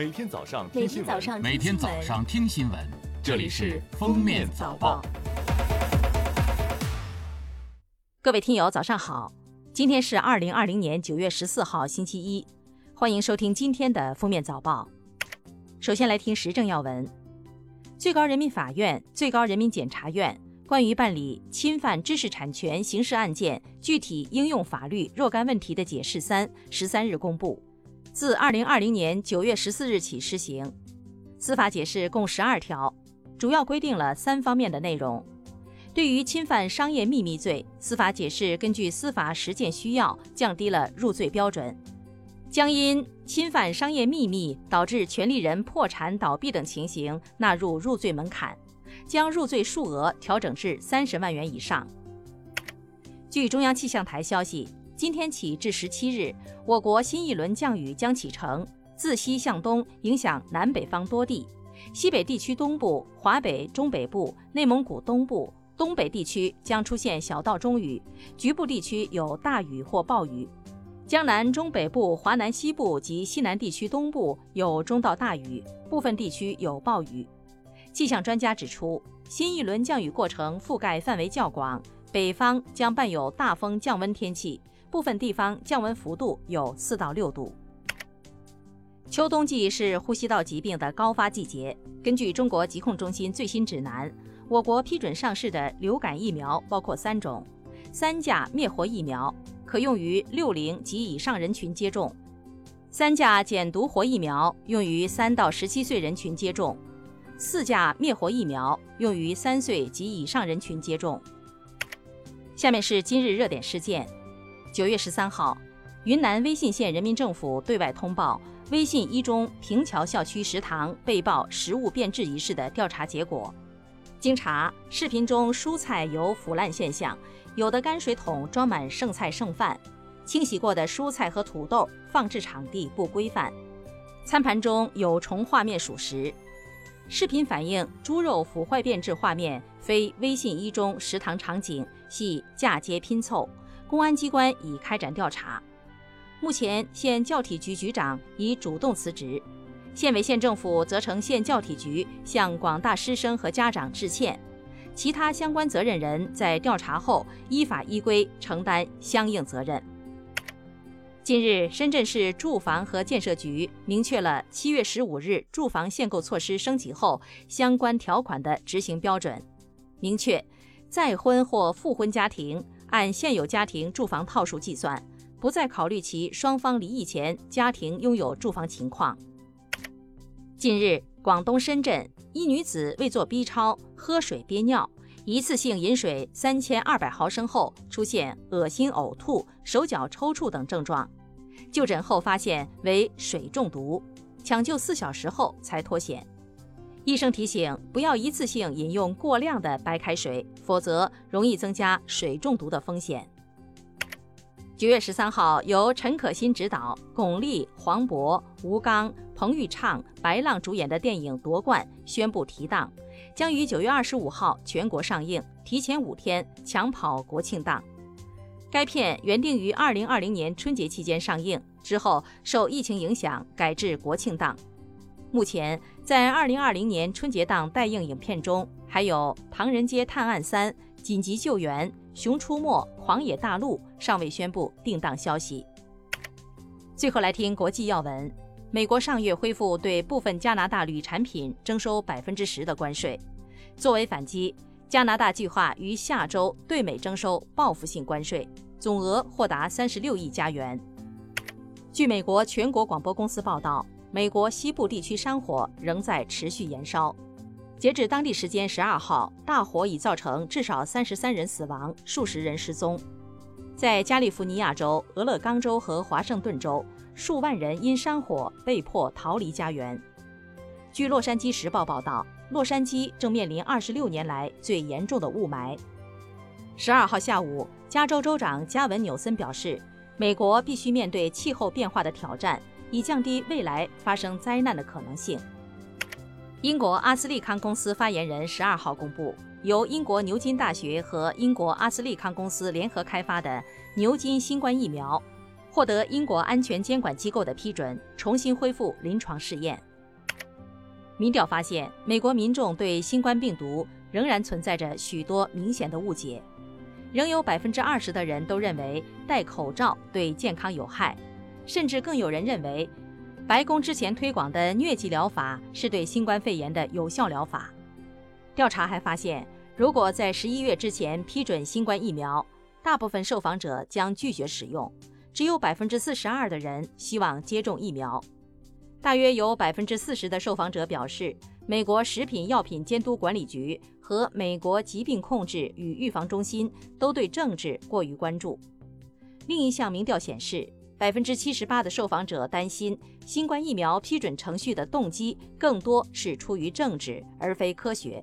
每天早上听新闻，每天早上听新闻，这里是《封面早报》。各位听友，早上好！今天是二零二零年九月十四号，星期一，欢迎收听今天的《封面早报》。首先来听时政要闻：最高人民法院、最高人民检察院关于办理侵犯知识产权刑事案件具体应用法律若干问题的解释三十三日公布，自二零二零年九月十四日起施行。司法解释共十二条，主要规定了三方面的内容。对于侵犯商业秘密罪，司法解释根据司法实践需要，降低了入罪标准，将因侵犯商业秘密导致权利人破产倒闭等情形纳入入罪门槛，将入罪数额调整至三十万元以上。据中央气象台消息，今天起至十七日，我国新一轮降雨将启程，自西向东影响南北方多地，西北地区东部、华北、中北部、内蒙古东部。东北地区将出现小到中雨，局部地区有大雨或暴雨；江南、中北部、华南西部及西南地区东部有中到大雨，部分地区有暴雨。气象专家指出，新一轮降雨过程覆盖范围较广，北方将伴有大风降温天气，部分地方降温幅度有四到六度。秋冬季是呼吸道疾病的高发季节，根据中国疾控中心最新指南。我国批准上市的流感疫苗包括三种，三价灭活疫苗可用于六零及以上人群接种，三价减毒活疫苗用于三到十七岁人群接种，四价灭活疫苗用于三岁及以上人群接种。下面是今日热点事件：九月十三号，云南威信县人民政府对外通报威信一中平桥校区食堂被曝食物变质一事的调查结果。经查，视频中蔬菜有腐烂现象，有的泔水桶装满剩菜剩饭，清洗过的蔬菜和土豆放置场地不规范，餐盘中有虫画面属实。视频反映猪肉腐坏变质画面非微信一中食堂场景，系嫁接拼凑。公安机关已开展调查，目前县教体局局长已主动辞职。县委县政府责成县教体局向广大师生和家长致歉，其他相关责任人在调查后依法依规承担相应责任。近日，深圳市住房和建设局明确了七月十五日住房限购措施升级后相关条款的执行标准，明确再婚或复婚家庭按现有家庭住房套数计算，不再考虑其双方离异前家庭拥有住房情况。近日，广东深圳一女子为做 B 超喝水憋尿，一次性饮水三千二百毫升后出现恶心、呕吐、手脚抽搐等症状，就诊后发现为水中毒，抢救四小时后才脱险。医生提醒不要一次性饮用过量的白开水，否则容易增加水中毒的风险。九月十三号，由陈可辛执导，巩俐、黄渤、吴刚、彭昱畅、白浪主演的电影《夺冠》宣布提档，将于九月二十五号全国上映，提前五天抢跑国庆档。该片原定于二零二零年春节期间上映，之后受疫情影响改至国庆档。目前，在二零二零年春节档待映影片中，还有《唐人街探案三》《紧急救援》。《熊出没》《狂野大陆》尚未宣布定档消息。最后来听国际要闻：美国上月恢复对部分加拿大铝产品征收百分之十的关税，作为反击，加拿大计划于下周对美征收报复性关税，总额或达三十六亿加元。据美国全国广播公司报道，美国西部地区山火仍在持续燃烧。截至当地时间十二号，大火已造成至少三十三人死亡，数十人失踪。在加利福尼亚州、俄勒冈州和华盛顿州，数万人因山火被迫逃离家园。据《洛杉矶时报》报道，洛杉矶正面临二十六年来最严重的雾霾。十二号下午，加州州长加文纽森表示，美国必须面对气候变化的挑战，以降低未来发生灾难的可能性。英国阿斯利康公司发言人十二号公布，由英国牛津大学和英国阿斯利康公司联合开发的牛津新冠疫苗，获得英国安全监管机构的批准，重新恢复临床试验。民调发现，美国民众对新冠病毒仍然存在着许多明显的误解，仍有百分之二十的人都认为戴口罩对健康有害，甚至更有人认为，白宫之前推广的疟疾疗法是对新冠肺炎的有效疗法。调查还发现，如果在十一月之前批准新冠疫苗，大部分受访者将拒绝使用，只有百分之四十二的人希望接种疫苗。大约有百分之四十的受访者表示，美国食品药品监督管理局和美国疾病控制与预防中心都对政治过于关注。另一项民调显示，百分之七十八的受访者担心新冠疫苗批准程序的动机更多是出于政治而非科学。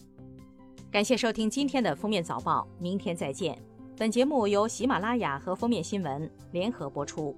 感谢收听今天的封面早报，明天再见。本节目由喜马拉雅和封面新闻联合播出。